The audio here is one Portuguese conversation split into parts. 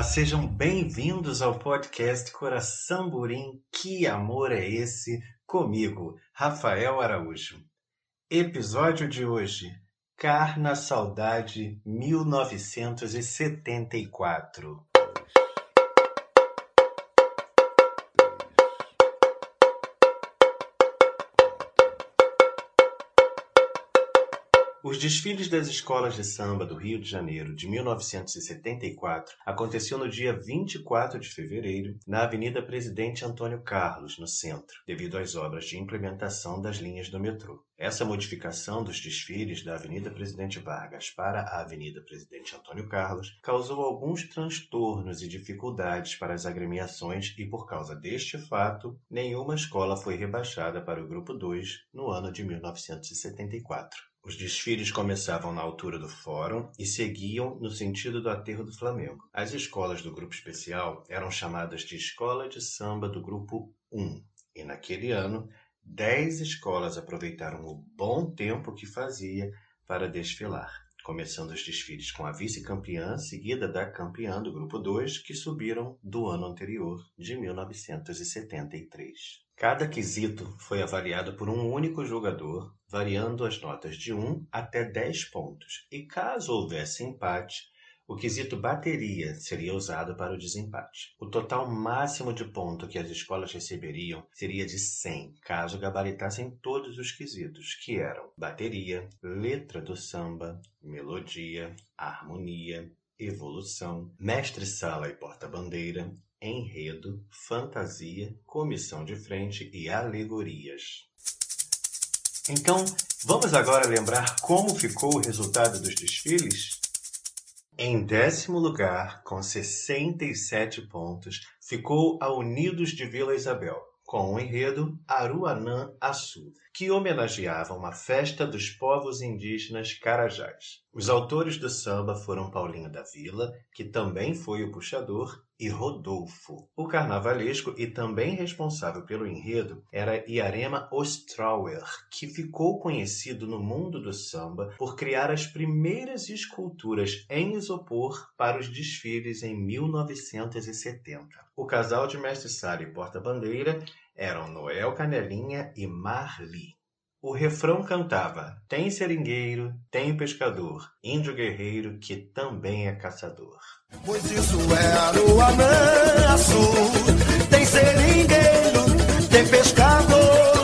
Olá, sejam bem-vindos ao podcast Coração Burim. Que amor é esse? Comigo, Rafael Araújo. Episódio de hoje: Carna Saudade 1974. Os desfiles das escolas de samba do Rio de Janeiro de 1974 aconteceu no dia 24 de fevereiro, na Avenida Presidente Antônio Carlos, no centro, devido às obras de implementação das linhas do metrô. Essa modificação dos desfiles da Avenida Presidente Vargas para a Avenida Presidente Antônio Carlos causou alguns transtornos e dificuldades para as agremiações e, por causa deste fato, nenhuma escola foi rebaixada para o Grupo 2 no ano de 1974. Os desfiles começavam na altura do Fórum e seguiam no sentido do Aterro do Flamengo. As escolas do grupo especial eram chamadas de Escola de Samba do Grupo 1, e naquele ano, dez escolas aproveitaram o bom tempo que fazia para desfilar, começando os desfiles com a vice-campeã, seguida da campeã do Grupo 2, que subiram do ano anterior, de 1973. Cada quesito foi avaliado por um único jogador, variando as notas de 1 até 10 pontos, e caso houvesse empate, o quesito bateria seria usado para o desempate. O total máximo de ponto que as escolas receberiam seria de 100, caso gabaritassem todos os quesitos, que eram bateria, letra do samba, melodia, harmonia, evolução, mestre-sala e porta-bandeira, enredo, fantasia, comissão de frente e alegorias. Então, vamos agora lembrar como ficou o resultado dos desfiles? Em décimo lugar, com 67 pontos, ficou a Unidos de Vila Isabel, com o enredo Aruanã Açu, que homenageava uma festa dos povos indígenas Carajás. Os autores do samba foram Paulinho da Vila, que também foi o puxador, e Rodolfo. O carnavalesco e também responsável pelo enredo era Iarema Ostrauer, que ficou conhecido no mundo do samba por criar as primeiras esculturas em isopor para os desfiles em 1970. O casal de mestre-sala e porta-bandeira eram Noel Canelinha e Marli. O refrão cantava: Tem seringueiro, tem pescador, índio guerreiro que também é caçador. Pois isso é Aruanã Sul, tem seringueiro, tem pescador,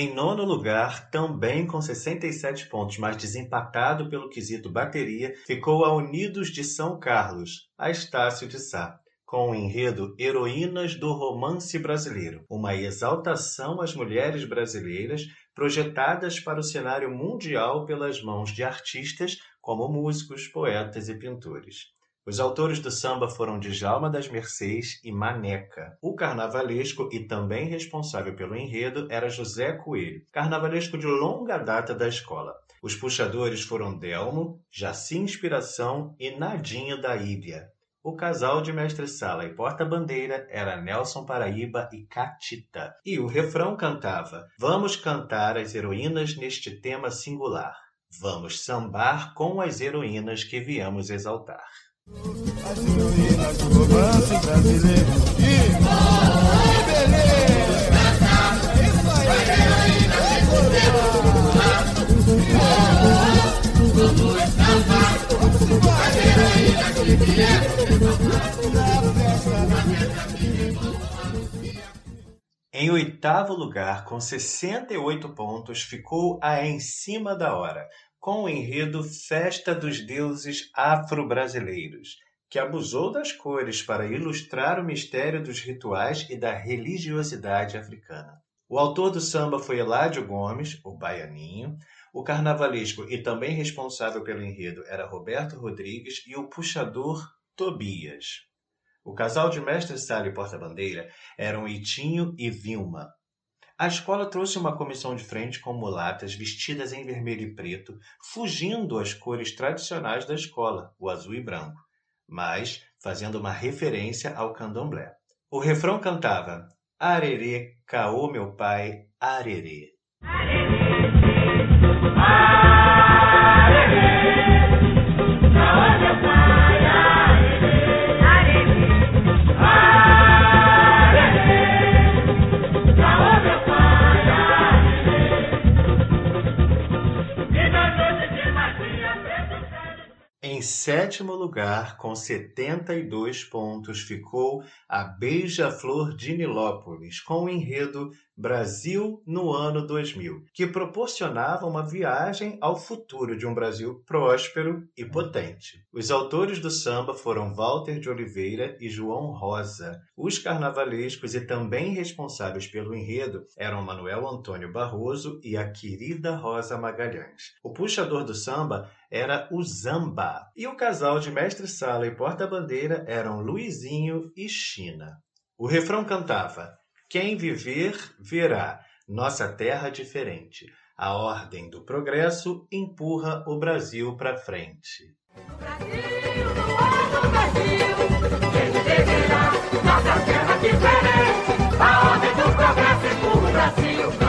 Em nono lugar, também com 67 pontos, mas desempatado pelo quesito bateria, ficou a Unidos de São Carlos, a Estácio de Sá, com o enredo Heroínas do Romance Brasileiro, uma exaltação às mulheres brasileiras projetadas para o cenário mundial pelas mãos de artistas como músicos, poetas e pintores. Os autores do samba foram Djalma das Mercês e Maneca. O carnavalesco e também responsável pelo enredo era José Coelho, carnavalesco de longa data da escola. Os puxadores foram Delmo, Jaci Inspiração e Nadinho da Ilha. O casal de mestre-sala e porta-bandeira era Nelson Paraíba e Catita. E o refrão cantava: Vamos cantar as heroínas neste tema singular. Vamos sambar com as heroínas que viemos exaltar. Em oitavo lugar, com 68 pontos, ficou a Em Cima da Hora, com o enredo Festa dos Deuses Afro-Brasileiros, que abusou das cores para ilustrar o mistério dos rituais e da religiosidade africana. O autor do samba foi Eládio Gomes, o Baianinho. O carnavalesco e também responsável pelo enredo era Roberto Rodrigues e o puxador Tobias. O casal de mestre sala e porta-bandeira eram Itinho e Vilma. A escola trouxe uma comissão de frente com mulatas vestidas em vermelho e preto, fugindo às cores tradicionais da escola, o azul e branco, mas fazendo uma referência ao candomblé. O refrão cantava: Arerê, caô meu pai, arerê. Em sétimo lugar, com 72 pontos, ficou a Beija-Flor de Nilópolis, com o enredo Brasil no ano 2000, que proporcionava uma viagem ao futuro de um Brasil próspero e potente. Os autores do samba foram Walter de Oliveira e João Rosa. Os carnavalescos e também responsáveis pelo enredo eram Manuel Antônio Barroso e a querida Rosa Magalhães. O puxador do samba era o Zamba, e o casal de mestre-sala e porta-bandeira eram Luizinho e China. O refrão cantava quem viver, verá. Nossa terra diferente. A ordem do progresso empurra o Brasil para frente. Brasil, no Brasil, quem viverá, nossa terra diferente. A ordem do progresso empurra o Brasil pra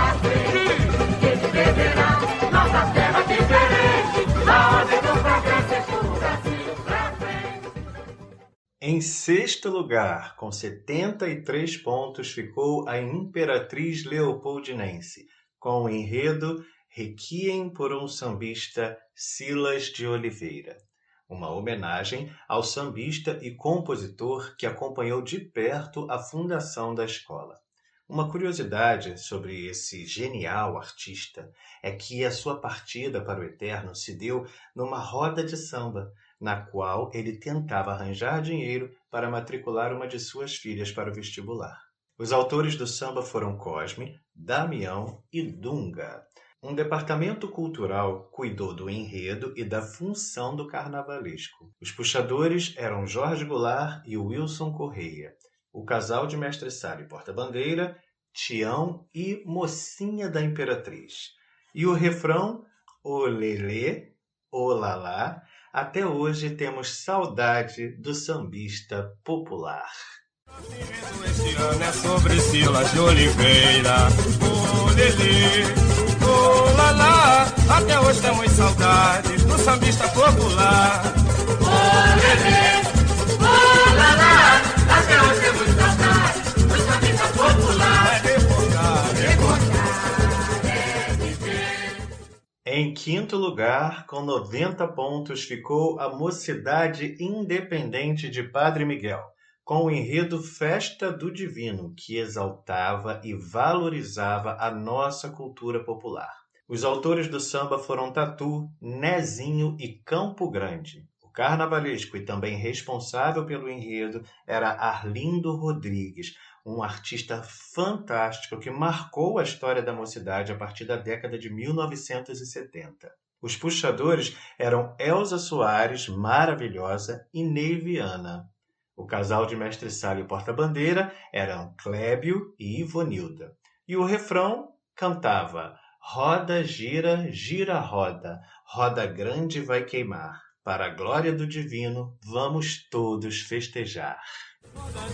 Em sexto lugar, com 73 pontos, ficou a Imperatriz Leopoldinense, com o enredo Requiem por um sambista Silas de Oliveira. Uma homenagem ao sambista e compositor que acompanhou de perto a fundação da escola. Uma curiosidade sobre esse genial artista é que a sua partida para o eterno se deu numa roda de samba, na qual ele tentava arranjar dinheiro para matricular uma de suas filhas para o vestibular. Os autores do samba foram Cosme, Damião e Dunga. Um departamento cultural cuidou do enredo e da função do carnavalesco. Os puxadores eram Jorge Goulart e Wilson Correia. O casal de mestre sala e porta-bandeira, Tião e Mocinha da Imperatriz. E o refrão, Olelê, Olalá, até hoje temos saudade do sambista popular. Este ano é sobre Silas de Oliveira. Lelê, até hoje temos saudades do sambista popular. Até Em quinto lugar, com 90 pontos, ficou a Mocidade Independente de Padre Miguel, com o enredo Festa do Divino, que exaltava e valorizava a nossa cultura popular. Os autores do samba foram Tatu, Nezinho e Campo Grande. Carnavalesco e também responsável pelo enredo era Arlindo Rodrigues, um artista fantástico que marcou a história da mocidade a partir da década de 1970. Os puxadores eram Elza Soares, maravilhosa, e Ney Viana. O casal de mestre sala e porta-bandeira eram Clébio e Ivonilda. E o refrão cantava Roda, gira, gira, roda, roda grande vai queimar. Para a glória do divino, vamos todos festejar.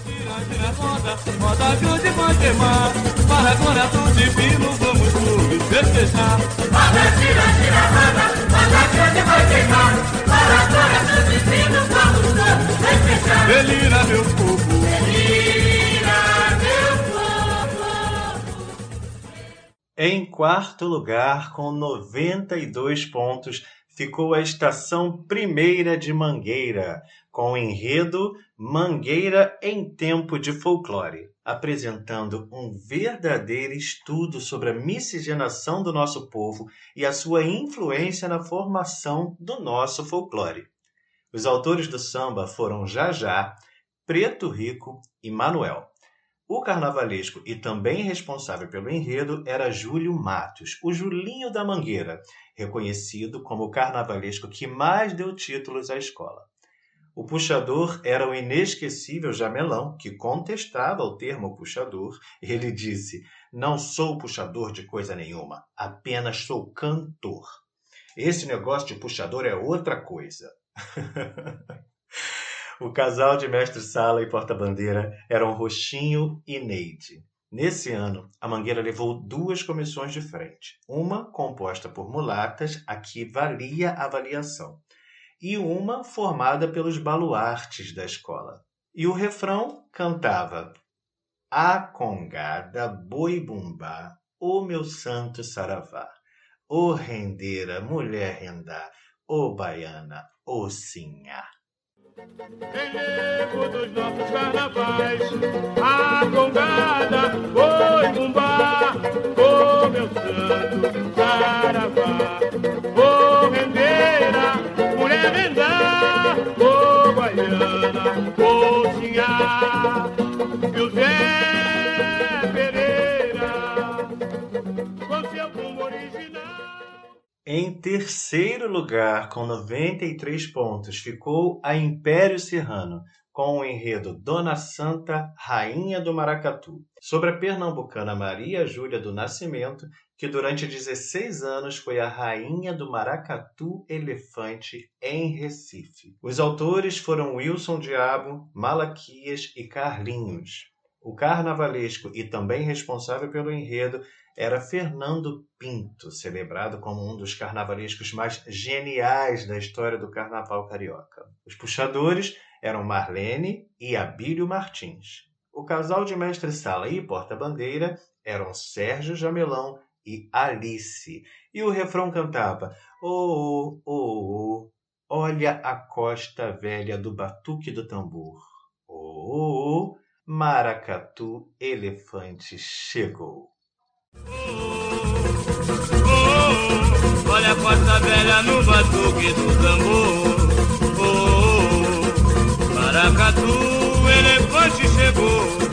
gira, gira, roda, roda grande vai queimar. Para a glória do divino, vamos todos festejar. Roda, gira, gira, roda, roda grande vai queimar. Para a glória do divino, vamos todos festejar. Delira, meu povo, Ira, meu povo. Em quarto lugar, com 92 pontos, ficou a estação Primeira de Mangueira, com o enredo Mangueira em Tempo de Folclore, apresentando um verdadeiro estudo sobre a miscigenação do nosso povo e a sua influência na formação do nosso folclore. Os autores do samba foram Jajá, Preto Rico e Manuel. O carnavalesco e também responsável pelo enredo era Júlio Matos, o Julinho da Mangueira, reconhecido como o carnavalesco que mais deu títulos à escola. O puxador era o inesquecível Jamelão, que contestava o termo puxador. Ele disse: Não sou puxador de coisa nenhuma, apenas sou cantor. Esse negócio de puxador é outra coisa. o casal de mestre-sala e porta-bandeira eram Roxinho e Neide. Nesse ano, a Mangueira levou duas comissões de frente, uma composta por mulatas, a que valia a avaliação, e uma formada pelos baluartes da escola. E o refrão cantava: A congada, boi bumbá, o meu santo saravá, o rendeira, mulher rendá, o baiana, o sinhá. Enlevo dos nossos carnavais, a congada, boi bumbá, o meu santo saravá, o rendeira, Em terceiro lugar, com 93 pontos, ficou a Império Serrano, com o enredo Dona Santa, Rainha do Maracatu, sobre a pernambucana Maria Júlia do Nascimento, que durante 16 anos foi a rainha do maracatu elefante em Recife. Os autores foram Wilson Diabo, Malaquias e Carlinhos. O carnavalesco e também responsável pelo enredo era Fernando Pinto, celebrado como um dos carnavalescos mais geniais da história do carnaval carioca. Os puxadores eram Marlene e Abílio Martins. O casal de mestre-sala e porta-bandeira eram Sérgio Jamelão e Alice. E o refrão cantava: Oh, oh, oh, olha a costa velha do batuque do tambor. Oh, oh, oh, maracatu, elefante chegou. Oh, olha a costa velha no batuque do tambor. Oh, maracatu, elefante chegou.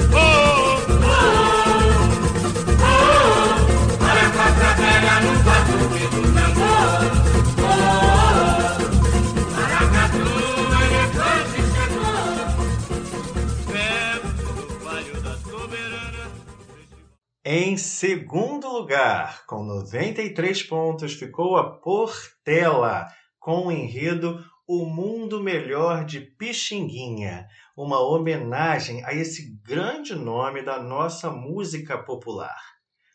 Em segundo lugar, com 93 pontos, ficou a Portela, com o enredo O Mundo Melhor de Pixinguinha, uma homenagem a esse grande nome da nossa música popular.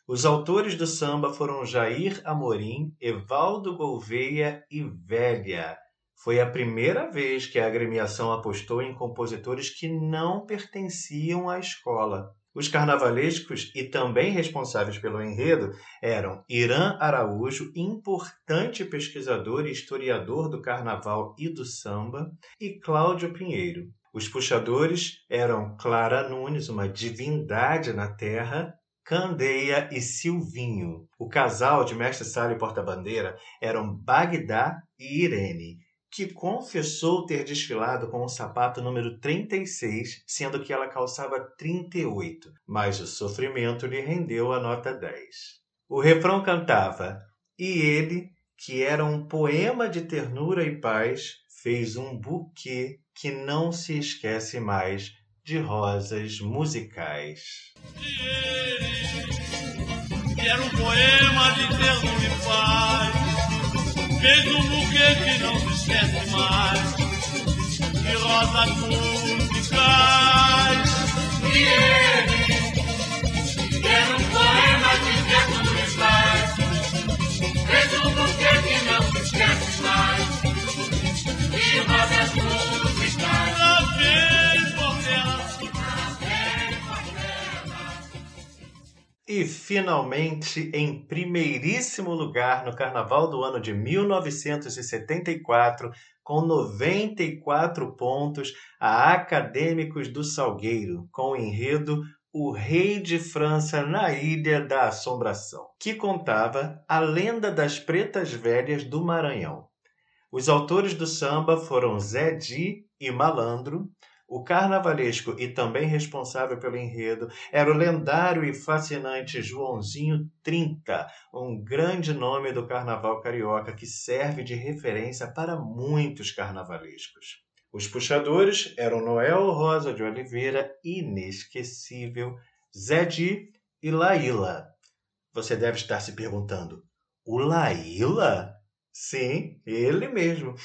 Os autores do samba foram Jair Amorim, Evaldo Gouveia e Vélia. Foi a primeira vez que a agremiação apostou em compositores que não pertenciam à escola. Os carnavalescos e também responsáveis pelo enredo eram Irã Araújo, importante pesquisador e historiador do carnaval e do samba, e Cláudio Pinheiro. Os puxadores eram Clara Nunes, uma divindade na terra, Candeia e Silvinho. O casal de mestre sala e porta-bandeira eram Bagdá e Irene, que confessou ter desfilado com o sapato número 36, sendo que ela calçava 38, mas o sofrimento lhe rendeu a nota 10. O refrão cantava: E ele, que era um poema de ternura e paz, fez um buquê que não se esquece mais de rosas musicais. que era um poema de ternura e paz. Fez um buquê que não se esquece mais, de rosas musicais. E ele, finalmente, em primeiríssimo lugar no Carnaval do ano de 1974, com 94 pontos, a Acadêmicos do Salgueiro, com o enredo O Rei de França na Ilha da Assombração, que contava a lenda das pretas velhas do Maranhão. Os autores do samba foram Zé Di e Malandro, o carnavalesco e também responsável pelo enredo era o lendário e fascinante Joãozinho 30, um grande nome do carnaval carioca que serve de referência para muitos carnavalescos. Os puxadores eram Noel Rosa de Oliveira, inesquecível, Zé Di e Laíla. Você deve estar se perguntando: o Laíla? Sim, ele mesmo.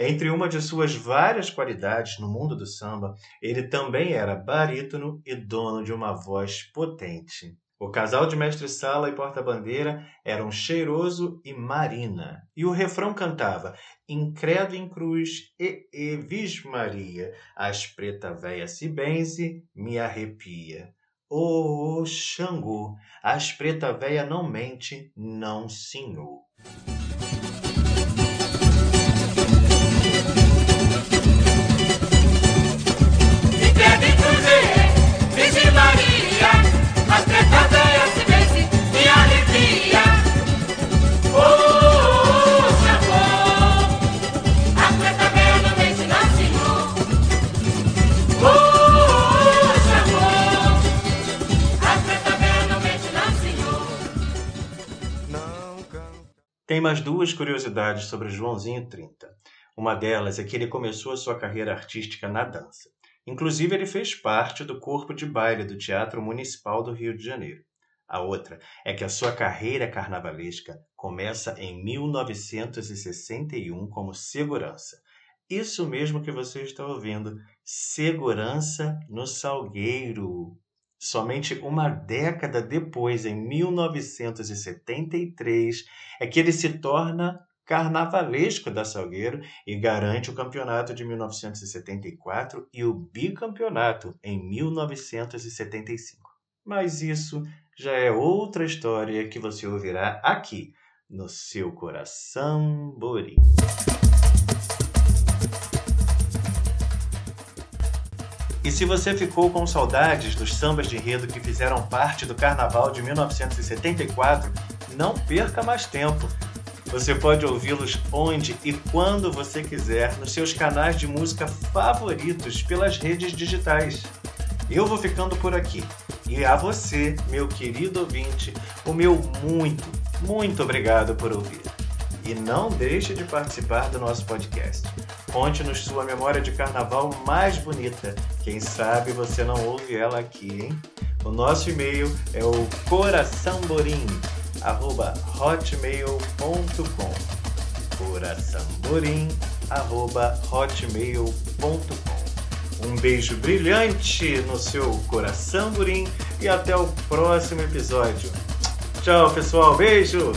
Entre uma de suas várias qualidades no mundo do samba, ele também era barítono e dono de uma voz potente. O casal de mestre-sala e porta-bandeira eram Cheiroso e Marina. E o refrão cantava Incredo em cruz e Evis Maria, as preta véia se benze, me arrepia. Ô, oh, Xangô, as preta véia não mente, não senhor. Tem mais duas curiosidades sobre Joãozinho 30. Uma delas é que ele começou a sua carreira artística na dança. Inclusive, ele fez parte do corpo de baile do Teatro Municipal do Rio de Janeiro. A outra é que a sua carreira carnavalesca começa em 1961 como segurança. Isso mesmo que você está ouvindo, segurança no Salgueiro. Somente uma década depois, em 1973, é que ele se torna carnavalesco da Salgueiro e garante o campeonato de 1974 e o bicampeonato em 1975. Mas isso já é outra história que você ouvirá aqui no seu coração Borim. E se você ficou com saudades dos sambas de enredo que fizeram parte do Carnaval de 1974, não perca mais tempo. Você pode ouvi-los onde e quando você quiser nos seus canais de música favoritos pelas redes digitais. Eu vou ficando por aqui. E a você, meu querido ouvinte, o meu muito, muito obrigado por ouvir. E não deixe de participar do nosso podcast. Conte-nos sua memória de carnaval mais bonita. Quem sabe você não ouve ela aqui, hein? O nosso e-mail é o coraçãoborim@hotmail.com. coraçãoborim@hotmail.com. Um beijo brilhante no seu coração, Burim, e até o próximo episódio. Tchau, pessoal. Beijo!